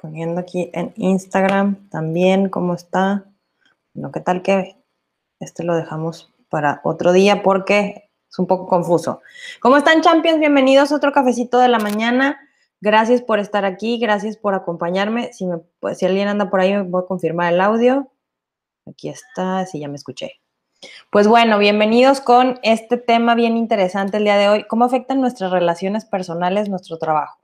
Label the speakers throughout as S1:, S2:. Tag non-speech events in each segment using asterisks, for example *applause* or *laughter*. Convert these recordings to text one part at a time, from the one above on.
S1: poniendo aquí en Instagram también cómo está. No, ¿qué tal que este lo dejamos para otro día porque es un poco confuso. ¿Cómo están, Champions? Bienvenidos a otro cafecito de la mañana. Gracias por estar aquí, gracias por acompañarme. Si, pues, alguien anda por ahí, me voy a confirmar el audio. Aquí está, si ya me escuché. Pues bueno, bienvenidos con este tema bien interesante el día de hoy. ¿Cómo afectan nuestras relaciones personales nuestro trabajo?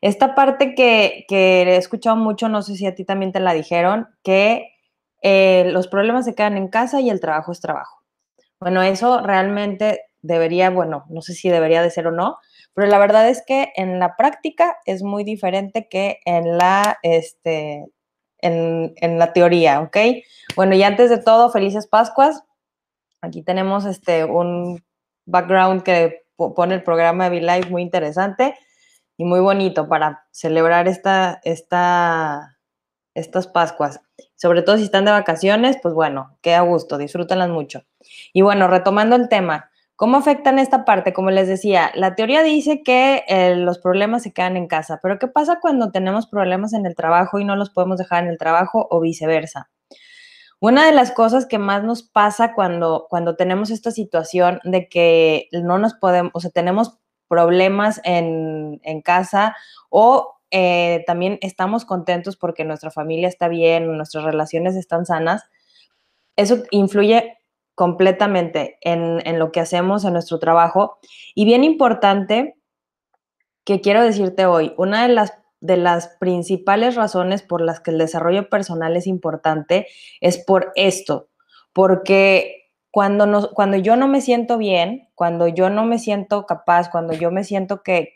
S1: Esta parte que, he escuchado mucho, no sé si a ti también te la dijeron, que eh, los problemas se quedan en casa y el trabajo es trabajo. Bueno, eso realmente debería, bueno, no sé si debería de ser o no, pero la verdad es que en la práctica es muy diferente que en la, este, en, en la teoría, ¿ok? Bueno, y antes de todo, felices Pascuas. Aquí tenemos este, un background que pone el programa de Live muy interesante y muy bonito para celebrar esta, esta, estas Pascuas. Sobre todo si están de vacaciones, pues bueno, qué a gusto, disfrútenlas mucho. Y bueno, retomando el tema, ¿cómo afectan esta parte? Como les decía, la teoría dice que eh, los problemas se quedan en casa, pero ¿qué pasa cuando tenemos problemas en el trabajo y no los podemos dejar en el trabajo o viceversa? Una de las cosas que más nos pasa cuando, cuando tenemos esta situación de que no nos podemos, o sea, tenemos problemas en, casa o eh, también estamos contentos porque nuestra familia está bien, nuestras relaciones están sanas, eso influye completamente en, en, lo que hacemos, en nuestro trabajo. Y bien importante que quiero decirte hoy, una de las de las principales razones por las que el desarrollo personal es importante es por esto, porque cuando, cuando yo no me siento bien, cuando yo no me siento capaz, cuando yo me siento que,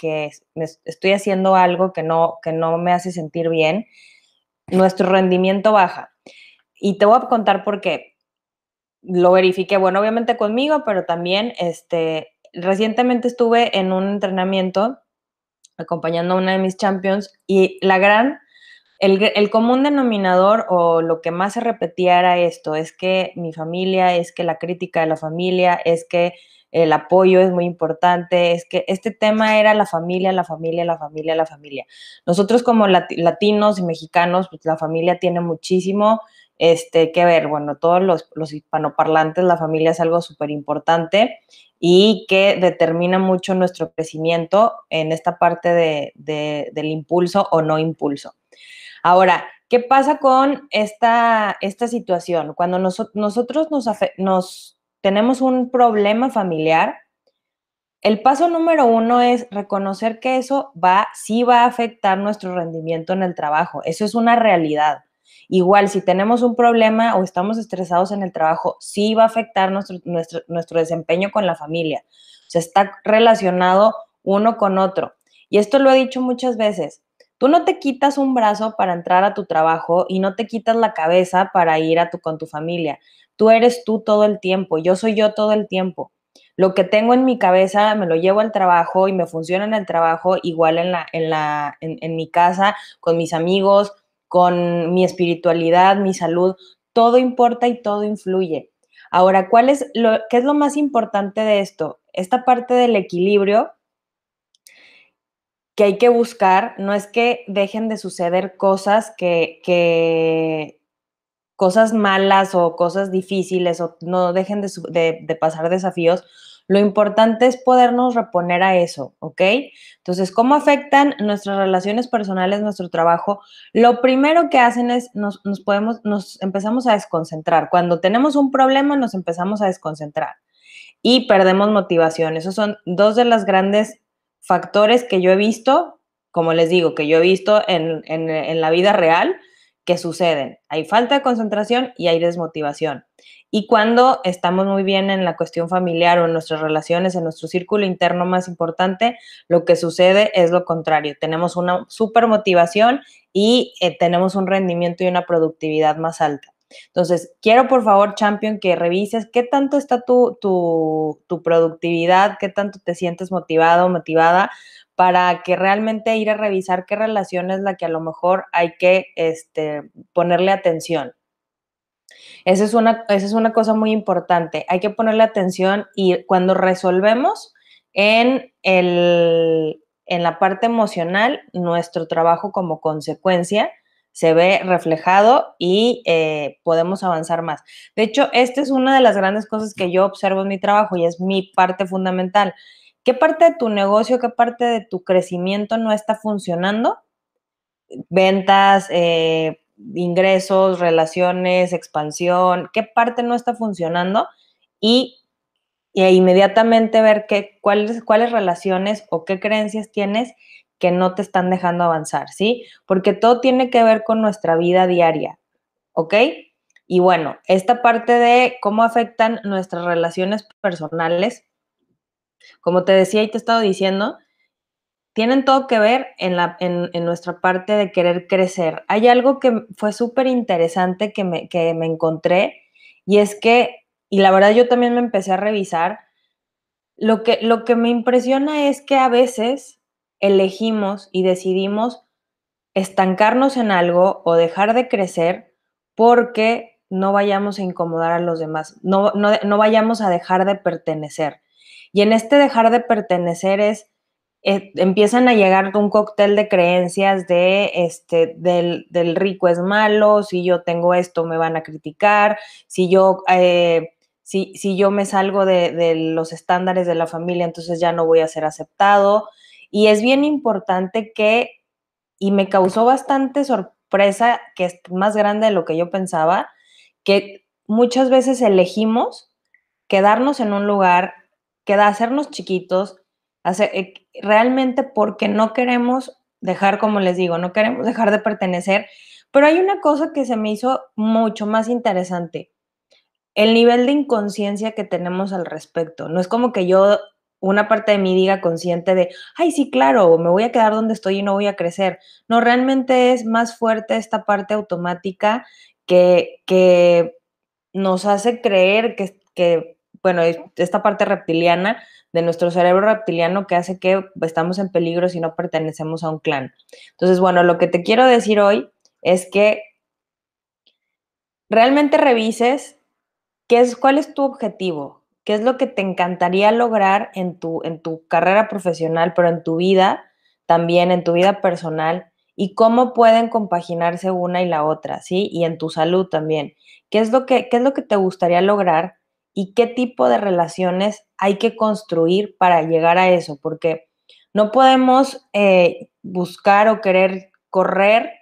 S1: estoy haciendo algo que no, que no me hace sentir bien, nuestro rendimiento baja. Y te voy a contar por qué. Lo verifiqué, bueno, obviamente conmigo, pero también este, recientemente estuve en un entrenamiento acompañando a una de mis champions y la gran, el, común denominador o lo que más se repetía era esto, es que mi familia, es que la crítica de la familia, es que el apoyo es muy importante, es que este tema era la familia, la familia, la familia, la familia. Nosotros como latinos y mexicanos, pues la familia tiene muchísimo este, que ver, bueno, todos los, hispanoparlantes, la familia es algo súper importante y que determina mucho nuestro crecimiento en esta parte de, del impulso o no impulso. Ahora, ¿qué pasa con esta, esta situación? Cuando nosotros nos, tenemos un problema familiar, el paso número uno es reconocer que eso va, sí va a afectar nuestro rendimiento en el trabajo. Eso es una realidad. Igual, si tenemos un problema o estamos estresados en el trabajo, sí va a afectar nuestro, nuestro, desempeño con la familia. O sea, está relacionado uno con otro. Y esto lo he dicho muchas veces. Tú no te quitas un brazo para entrar a tu trabajo y no te quitas la cabeza para ir a tu, con tu familia. Tú eres tú todo el tiempo, yo soy yo todo el tiempo. Lo que tengo en mi cabeza me lo llevo al trabajo y me funciona en el trabajo, igual en, la, en, la, en mi casa, con mis amigos, con mi espiritualidad, mi salud, todo importa y todo influye. Ahora, ¿cuál es lo, ¿qué es lo más importante de esto? Esta parte del equilibrio que hay que buscar no es que dejen de suceder cosas que, cosas malas o cosas difíciles o no dejen de, pasar desafíos, lo importante es podernos reponer a eso, ¿ok? Entonces, ¿cómo afectan nuestras relaciones personales, nuestro trabajo? Lo primero que hacen es nos, podemos, nos empezamos a desconcentrar. Cuando tenemos un problema, nos empezamos a desconcentrar y perdemos motivación. Esos son dos de los grandes factores que yo he visto, como les digo, que yo he visto en, en la vida real que suceden. Hay falta de concentración y hay desmotivación. Y cuando estamos muy bien en la cuestión familiar o en nuestras relaciones, en nuestro círculo interno más importante, lo que sucede es lo contrario. Tenemos una super motivación y eh, tenemos un rendimiento y una productividad más alta. Entonces, quiero por favor, Champion, que revises qué tanto está tu, tu, tu productividad, qué tanto te sientes motivado, motivada, para que realmente ir a revisar qué relación es la que a lo mejor hay que este, ponerle atención. Esa es, una, esa es una cosa muy importante. Hay que ponerle atención y cuando resolvemos en el, en la parte emocional, nuestro trabajo como consecuencia se ve reflejado y eh, podemos avanzar más. De hecho, esta es una de las grandes cosas que yo observo en mi trabajo y es mi parte fundamental. ¿Qué parte de tu negocio, qué parte de tu crecimiento no está funcionando? Ventas, eh, ingresos, relaciones, expansión, ¿qué parte no está funcionando? Y, inmediatamente ver qué, cuáles, cuáles relaciones o qué creencias tienes que no te están dejando avanzar, ¿sí? Porque todo tiene que ver con nuestra vida diaria, ¿ok? Y bueno, esta parte de cómo afectan nuestras relaciones personales, como te decía y te he estado diciendo, tienen todo que ver en, la, en, nuestra parte de querer crecer. Hay algo que fue súper interesante que me, que me encontré y es que, y la verdad yo también me empecé a revisar, lo que, lo que me impresiona es que a veces elegimos y decidimos estancarnos en algo o dejar de crecer porque no vayamos a incomodar a los demás, no, no, no vayamos a dejar de pertenecer. Y en este dejar de pertenecer es, eh, empiezan a llegar un cóctel de creencias de, este, del, del, rico es malo, si yo tengo esto me van a criticar, si yo, eh, si, si, yo me salgo de, de los estándares de la familia, entonces ya no voy a ser aceptado. Y es bien importante que, y me causó bastante sorpresa, que es más grande de lo que yo pensaba, que muchas veces elegimos quedarnos en un lugar queda hacernos chiquitos, eh, realmente porque no queremos dejar, como les digo, no queremos dejar de pertenecer, pero hay una cosa que se me hizo mucho más interesante, el nivel de inconsciencia que tenemos al respecto. No es como que yo, una parte de mí diga consciente de, ay, sí, claro, me voy a quedar donde estoy y no voy a crecer. No, realmente es más fuerte esta parte automática que, que nos hace creer que, que bueno, esta parte reptiliana de nuestro cerebro reptiliano que hace que estamos en peligro si no pertenecemos a un clan. Entonces, bueno, lo que te quiero decir hoy es que realmente revises qué es, cuál es tu objetivo, qué es lo que te encantaría lograr en tu, en tu carrera profesional, pero en tu vida también, en tu vida personal, y cómo pueden compaginarse una y la otra, ¿sí? Y en tu salud también. ¿Qué es lo que, qué es lo que te gustaría lograr? y qué tipo de relaciones hay que construir para llegar a eso, porque no podemos eh, buscar o querer correr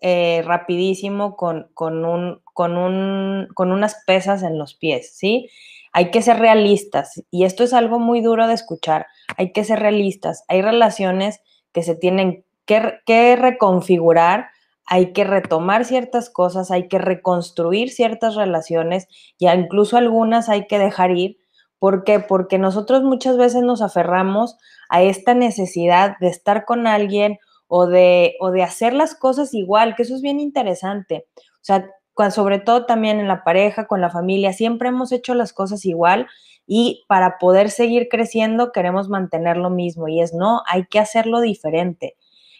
S1: eh, rapidísimo con, con, un, con, un, con unas pesas en los pies, ¿sí? Hay que ser realistas y esto es algo muy duro de escuchar. Hay que ser realistas. Hay relaciones que se tienen que, reconfigurar hay que retomar ciertas cosas, hay que reconstruir ciertas relaciones y incluso algunas hay que dejar ir. ¿Por qué? Porque nosotros muchas veces nos aferramos a esta necesidad de estar con alguien o de, o de hacer las cosas igual, que eso es bien interesante. O sea, sobre todo también en la pareja, con la familia, siempre hemos hecho las cosas igual y para poder seguir creciendo queremos mantener lo mismo y es no, hay que hacerlo diferente.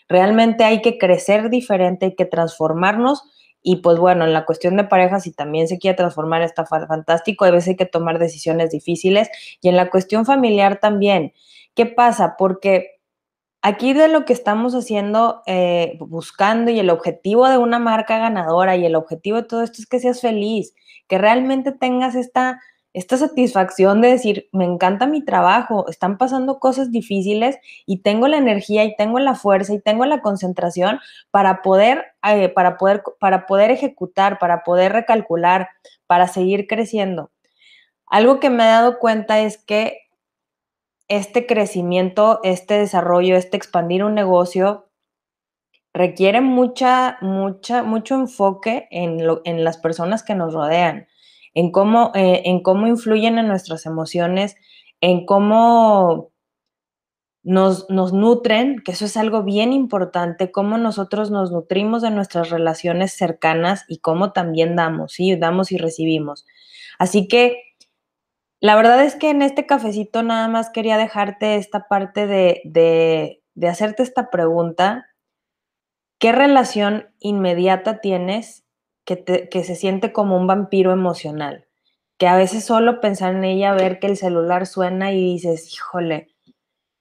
S1: Realmente hay que crecer diferente, hay que transformarnos y pues bueno, en la cuestión de pareja, si también se quiere transformar, está fantástico, a veces hay que tomar decisiones difíciles y en la cuestión familiar también. ¿Qué pasa? Porque aquí de lo que estamos haciendo, eh, buscando y el objetivo de una marca ganadora y el objetivo de todo esto es que seas feliz, que realmente tengas esta esta satisfacción de decir, me encanta mi trabajo, están pasando cosas difíciles y tengo la energía y tengo la fuerza y tengo la concentración para poder, eh, para poder, para poder ejecutar, para poder recalcular, para seguir creciendo. Algo que me he dado cuenta es que este crecimiento, este desarrollo, este expandir un negocio requiere mucha, mucha, mucho enfoque en, las personas que nos rodean en cómo, eh, en cómo influyen en nuestras emociones, en cómo nos, nos, nutren, que eso es algo bien importante, cómo nosotros nos nutrimos de nuestras relaciones cercanas y cómo también damos, ¿sí? Damos y recibimos. Así que la verdad es que en este cafecito nada más quería dejarte esta parte de, de, hacerte esta pregunta. ¿Qué relación inmediata tienes que, se siente como un vampiro emocional, que a veces solo pensar en ella, ver que el celular suena y dices, híjole,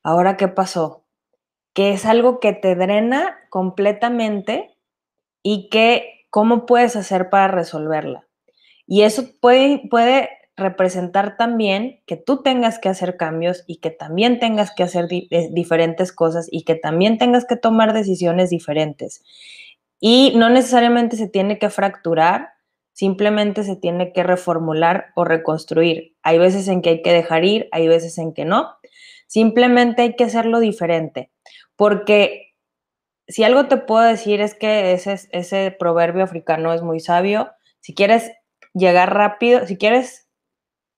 S1: ¿ahora qué pasó? que es algo que te drena completamente y que cómo puedes hacer para resolverla. Y eso puede, puede representar también que tú tengas que hacer cambios y que también tengas que hacer eh, diferentes cosas y que también tengas que tomar decisiones diferentes. Y no necesariamente se tiene que fracturar, simplemente se tiene que reformular o reconstruir. Hay veces en que hay que dejar ir, hay veces en que no. Simplemente hay que hacerlo diferente, porque si algo te puedo decir es que ese, ese proverbio africano es muy sabio. Si quieres llegar rápido, si quieres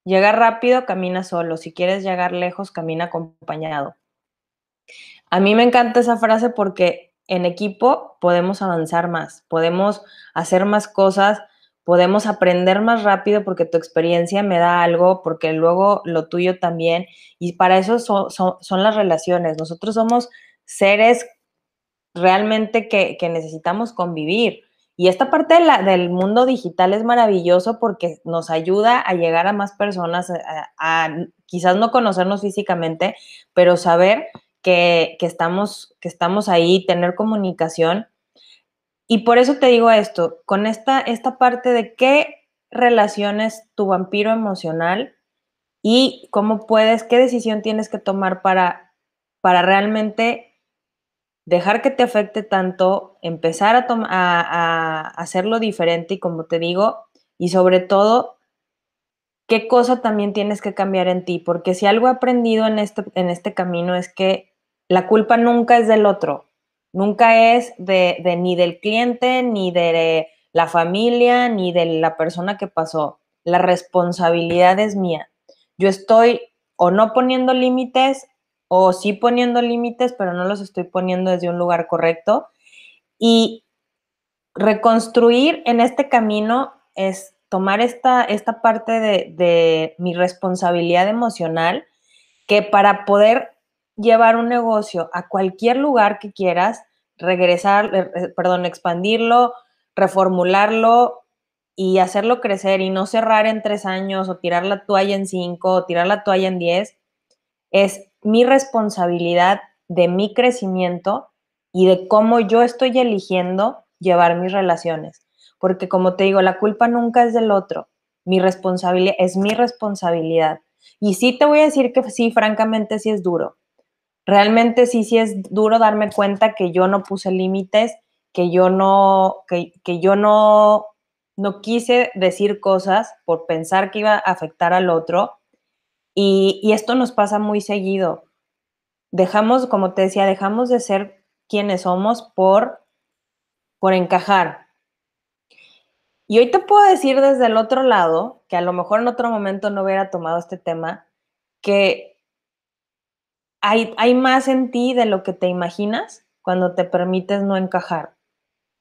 S1: Llegar rápido, camina solo. Si quieres llegar lejos, camina acompañado. A mí me encanta esa frase porque en equipo podemos avanzar más, podemos hacer más cosas, podemos aprender más rápido porque tu experiencia me da algo, porque luego lo tuyo también. Y para eso son, las relaciones. Nosotros somos seres realmente que necesitamos convivir. Y esta parte del mundo digital es maravilloso porque nos ayuda a llegar a más personas, a, quizás no conocernos físicamente, pero saber que, estamos, que estamos ahí, tener comunicación. Y por eso te digo esto, con esta, esta parte de qué relaciones tu vampiro emocional y cómo puedes, qué decisión tienes que tomar para, para realmente dejar que te afecte tanto, empezar a, hacerlo diferente y como te digo, y sobre todo, qué cosa también tienes que cambiar en ti, porque si algo he aprendido en este, en este camino es que la culpa nunca es del otro, nunca es de ni del cliente, ni de la familia, ni de la persona que pasó. La responsabilidad es mía. Yo estoy o no poniendo límites o sí poniendo límites, pero no los estoy poniendo desde un lugar correcto. Y reconstruir en este camino es tomar esta, esta parte de, de mi responsabilidad emocional, que para poder llevar un negocio a cualquier lugar que quieras, regresar, eh, eh, perdón, expandirlo, reformularlo y hacerlo crecer y no cerrar en tres años o tirar la toalla en cinco o tirar la toalla en diez, es mi responsabilidad de mi crecimiento y de cómo yo estoy eligiendo llevar mis relaciones. Porque como te digo, la culpa nunca es del otro. Mi responsabilidad es mi responsabilidad. Y sí te voy a decir que sí, francamente sí es duro. Realmente sí, sí es duro darme cuenta que yo no puse límites, que yo no, que, que yo no, no quise decir cosas por pensar que iba a afectar al otro y, esto nos pasa muy seguido. Dejamos, como te decía, dejamos de ser quienes somos por, por encajar. Y hoy te puedo decir desde el otro lado, que a lo mejor en otro momento no hubiera tomado este tema, que hay, hay más en ti de lo que te imaginas cuando te permites no encajar.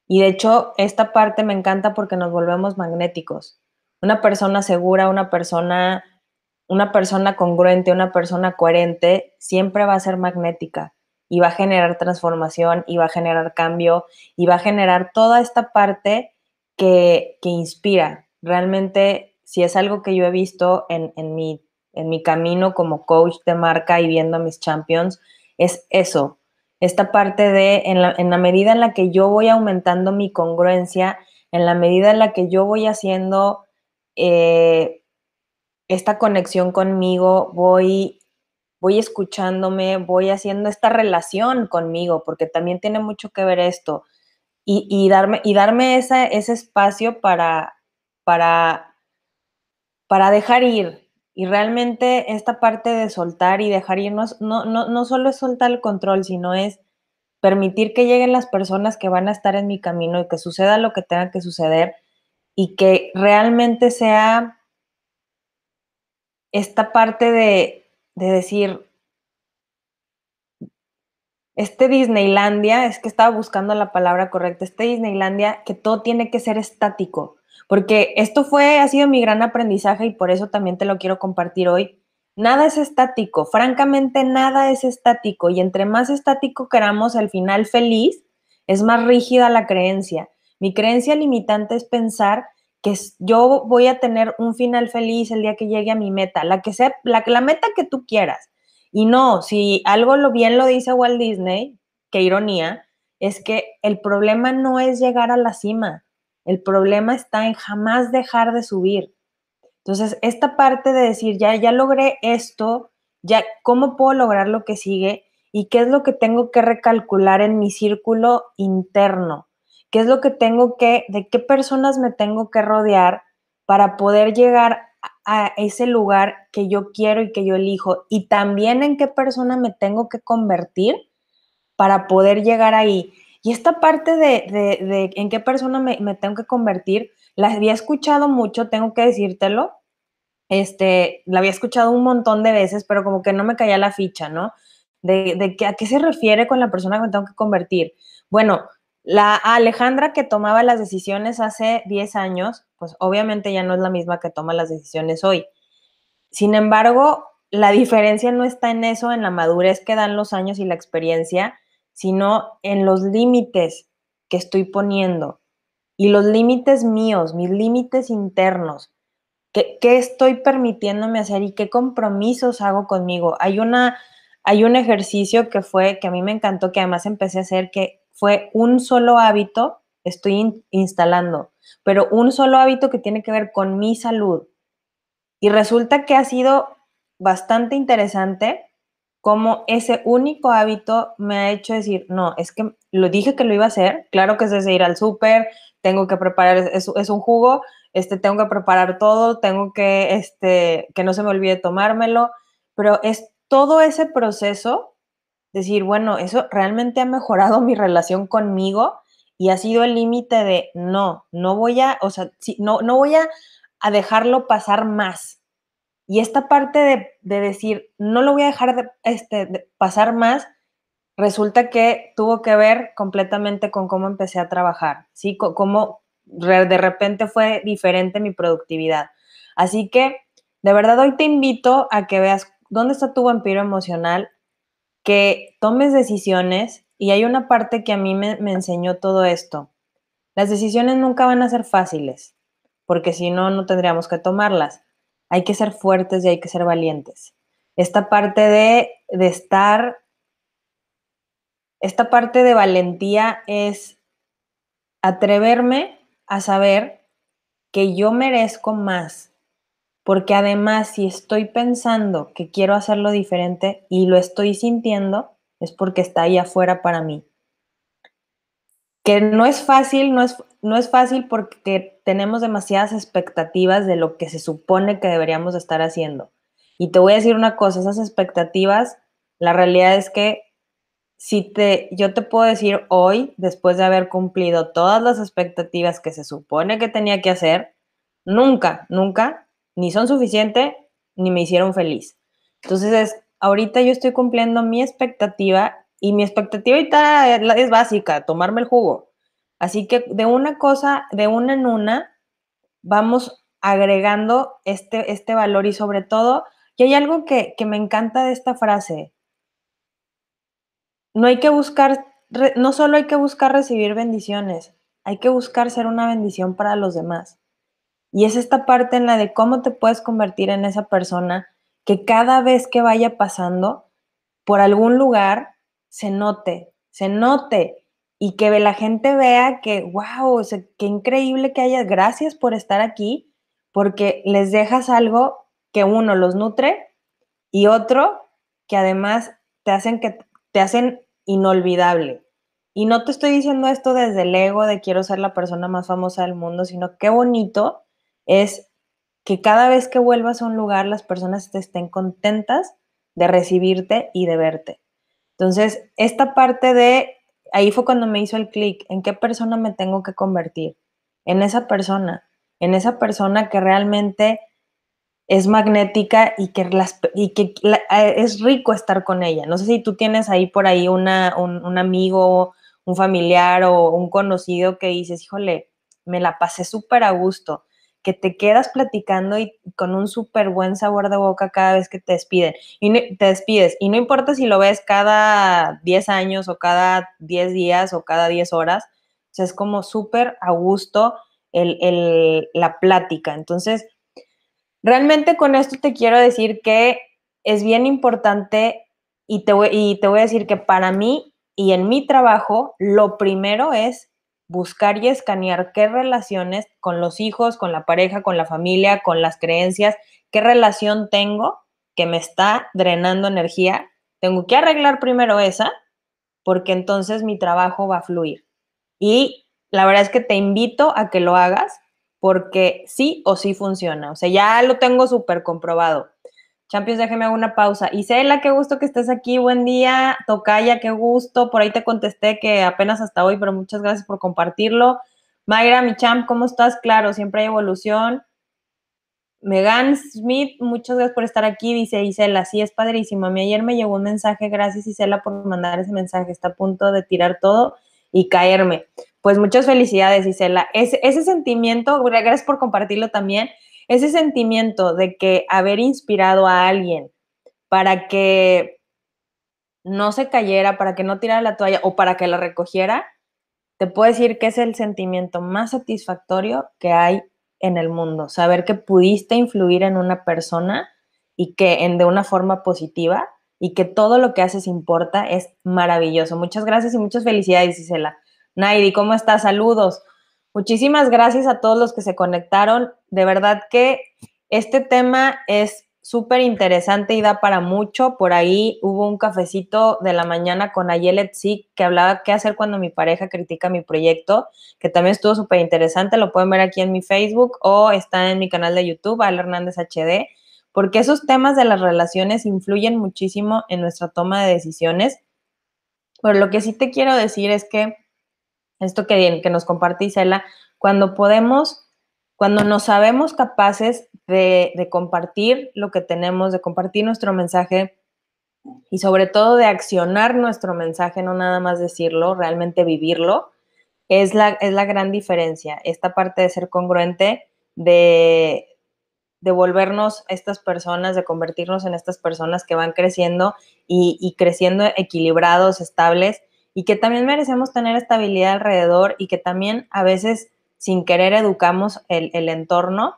S1: Y de hecho, esta parte me encanta porque nos volvemos magnéticos. Una persona segura, una persona una persona congruente, una persona coherente, siempre va a ser magnética y va a generar transformación y va a generar cambio y va a generar toda esta parte que, inspira. Realmente, si es algo que yo he visto en, mi, en mi camino como coach de marca y viendo a mis champions, es eso, esta parte de, en la, en la medida en la que yo voy aumentando mi congruencia, en la medida en la que yo voy haciendo... Eh, esta conexión conmigo, voy, voy escuchándome, voy haciendo esta relación conmigo, porque también tiene mucho que ver esto. Y, darme, y darme ese espacio para, para, para dejar ir. Y realmente esta parte de soltar y dejar ir no, no, no solo es soltar el control, sino es permitir que lleguen las personas que van a estar en mi camino y que suceda lo que tenga que suceder y que realmente sea esta parte de, decir, este Disneylandia, es que estaba buscando la palabra correcta, este Disneylandia, que todo tiene que ser estático, porque esto fue, ha sido mi gran aprendizaje y por eso también te lo quiero compartir hoy. Nada es estático, francamente nada es estático y entre más estático queramos el final feliz, es más rígida la creencia. Mi creencia limitante es pensar que yo voy a tener un final feliz el día que llegue a mi meta, la que sea, la, la meta que tú quieras. Y no, si algo lo bien lo dice Walt Disney, qué ironía, es que el problema no es llegar a la cima, el problema está en jamás dejar de subir. Entonces, esta parte de decir, ya, ya logré esto, ya, ¿cómo puedo lograr lo que sigue? ¿Y qué es lo que tengo que recalcular en mi círculo interno? ¿Qué es lo que tengo que, de qué personas me tengo que rodear para poder llegar a ese lugar que yo quiero y que yo elijo? Y también en qué persona me tengo que convertir para poder llegar ahí. Y esta parte de, en qué persona me, me, tengo que convertir, la había escuchado mucho, tengo que decírtelo. Este, la había escuchado un montón de veces, pero como que no me caía la ficha, ¿no? De, de que, a qué se refiere con la persona que me tengo que convertir. Bueno, la Alejandra que tomaba las decisiones hace 10 años, pues obviamente ya no es la misma que toma las decisiones hoy. Sin embargo, la diferencia no está en eso, en la madurez que dan los años y la experiencia, sino en los límites que estoy poniendo y los límites míos, mis límites internos. ¿Qué, ¿Qué, estoy permitiéndome hacer y qué compromisos hago conmigo? Hay, una, hay un ejercicio que fue, que a mí me encantó, que además empecé a hacer, que fue un solo hábito, estoy instalando, pero un solo hábito que tiene que ver con mi salud. Y resulta que ha sido bastante interesante como ese único hábito me ha hecho decir, no, es que lo dije que lo iba a hacer, claro que es desde ir al súper, tengo que preparar, es, es, un jugo, este, tengo que preparar todo, tengo que, este, que no se me olvide tomármelo, pero es todo ese proceso, decir, bueno, eso realmente ha mejorado *laughs* mi relación conmigo y ha sido el límite de, no, no voy a, o sea, no, no voy a, a dejarlo pasar más, y esta parte de, decir, no lo voy a dejar de, este, pasar más, resulta que tuvo que ver completamente con cómo empecé a trabajar, ¿sí? cómo de repente fue diferente mi productividad. Así que, de verdad, hoy te invito a que veas dónde está tu vampiro emocional, que tomes decisiones y hay una parte que a mí me, enseñó todo esto. Las decisiones nunca van a ser fáciles, porque si no, no tendríamos que tomarlas hay que ser fuertes y hay que ser valientes. Esta parte de, de estar, esta parte de valentía es atreverme a saber que yo merezco más, porque además si estoy pensando que quiero hacerlo diferente y lo estoy sintiendo, es porque está ahí afuera para mí. Que no es fácil, no es, no es fácil porque tenemos demasiadas expectativas de lo que se supone que deberíamos estar haciendo. Y te voy a decir una cosa, esas expectativas, la realidad es que si te, yo te puedo decir hoy, después de haber cumplido todas las expectativas que se supone que tenía que hacer, nunca, nunca, ni son suficientes, ni me hicieron feliz. Entonces, ahorita yo estoy cumpliendo mi expectativa y mi expectativa ahorita es básica, tomarme el jugo. Así que de una cosa, de una en una, vamos agregando este, este valor y sobre todo, y hay algo que, que me encanta de esta frase, no hay que buscar, no solo hay que buscar recibir bendiciones, hay que buscar ser una bendición para los demás. Y es esta parte en la de cómo te puedes convertir en esa persona que cada vez que vaya pasando por algún lugar se note, se note y que la gente vea que, wow, qué increíble que haya, gracias por estar aquí, porque les dejas algo que uno los nutre y otro que además te hacen que te hacen inolvidable. Y no te estoy diciendo esto desde el ego de quiero ser la persona más famosa del mundo, sino qué bonito es que cada vez que vuelvas a un lugar las personas te estén contentas de recibirte y de verte. Entonces, esta parte de ahí fue cuando me hizo el clic, en qué persona me tengo que convertir, en esa persona, en esa persona que realmente es magnética y que, eh, es rico estar con ella. No sé si tú tienes ahí por ahí un, un amigo, un familiar o un conocido que dices, híjole, me la pasé súper a gusto que te quedas platicando y con un súper buen sabor de boca cada vez que te despiden. Y te despides. Y no importa si lo ves cada 10 años o cada 10 días o cada 10 horas. Es como súper a gusto el, la plática. Entonces, realmente con esto te quiero decir que es bien importante y te, y te voy a decir que para mí y en mi trabajo, lo primero es buscar y escanear qué relaciones con los hijos, con la pareja, con la familia, con las creencias, qué relación tengo que me está drenando energía. Tengo que arreglar primero esa, porque entonces mi trabajo va a fluir. Y la verdad es que te invito a que lo hagas porque sí o sí funciona. O sea, ya lo tengo súper comprobado. Champions, déjeme una pausa. Isela, qué gusto que estés aquí. Buen día. Tocaya, qué gusto. Por ahí te contesté que apenas hasta hoy, pero muchas gracias por compartirlo. Mayra, mi champ, ¿cómo estás? Claro, siempre hay evolución. Megan Smith, muchas gracias por estar aquí. Dice Isela, sí, es padrísimo. A mí ayer me llegó un mensaje. Gracias, Isela, por mandar ese mensaje. Está a punto de tirar todo y caerme. Pues muchas felicidades, Isela. Ese sentimiento, gracias por compartirlo también ese sentimiento de que haber inspirado a alguien para que no se cayera, para que no tirara la toalla o para que la recogiera, te puedo decir que es el sentimiento más satisfactorio que hay en el mundo. Saber que pudiste influir en una persona y que en, de una forma positiva y que todo lo que haces importa es maravilloso. Muchas gracias y muchas felicidades, Isela. Naidi, ¿cómo estás? Saludos. Muchísimas gracias a todos los que se conectaron. De verdad que este tema es súper interesante y da para mucho. Por ahí hubo un cafecito de la mañana con Ayelet Sik que hablaba qué hacer cuando mi pareja critica mi proyecto, que también estuvo súper interesante. Lo pueden ver aquí en mi Facebook o está en mi canal de YouTube, Al Hernández HD, porque esos temas de las relaciones influyen muchísimo en nuestra toma de decisiones. Pero lo que sí te quiero decir es que esto que, que nos comparte Isela, cuando podemos, cuando nos sabemos capaces de, de compartir lo que tenemos, de compartir nuestro mensaje y sobre todo de accionar nuestro mensaje, no nada más decirlo, realmente vivirlo, es la, es la gran diferencia. Esta parte de ser congruente, de, de volvernos estas personas, de convertirnos en estas personas que van creciendo y, y creciendo equilibrados, estables y que también merecemos tener estabilidad alrededor y que también a veces sin querer educamos el, entorno.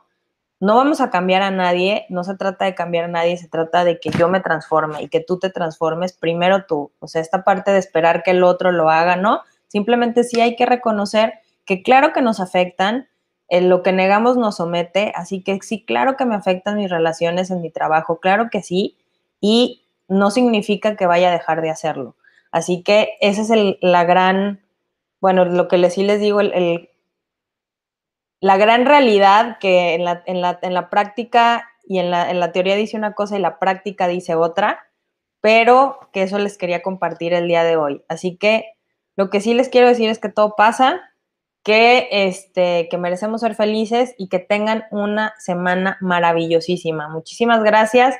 S1: No vamos a cambiar a nadie, no se trata de cambiar a nadie, se trata de que yo me transforme y que tú te transformes primero tú. O sea, esta parte de esperar que el otro lo haga, ¿no? Simplemente sí hay que reconocer que claro que nos afectan, en lo que negamos nos somete, así que sí, claro que me afectan mis relaciones en mi trabajo, claro que sí, y no significa que vaya a dejar de hacerlo. Así que esa es la gran, bueno, lo que sí les digo, el, la gran realidad que en la, en la, en la práctica y en la, en la, teoría dice una cosa y la práctica dice otra, pero que eso les quería compartir el día de hoy. Así que lo que sí les quiero decir es que todo pasa, que, este, que merecemos ser felices y que tengan una semana maravillosísima. Muchísimas gracias.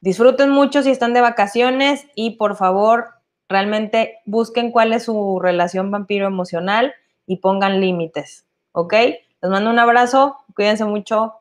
S1: Disfruten mucho si están de vacaciones y por favor realmente busquen cuál es su relación vampiro emocional y pongan límites, ¿ok? Les mando un abrazo, cuídense mucho,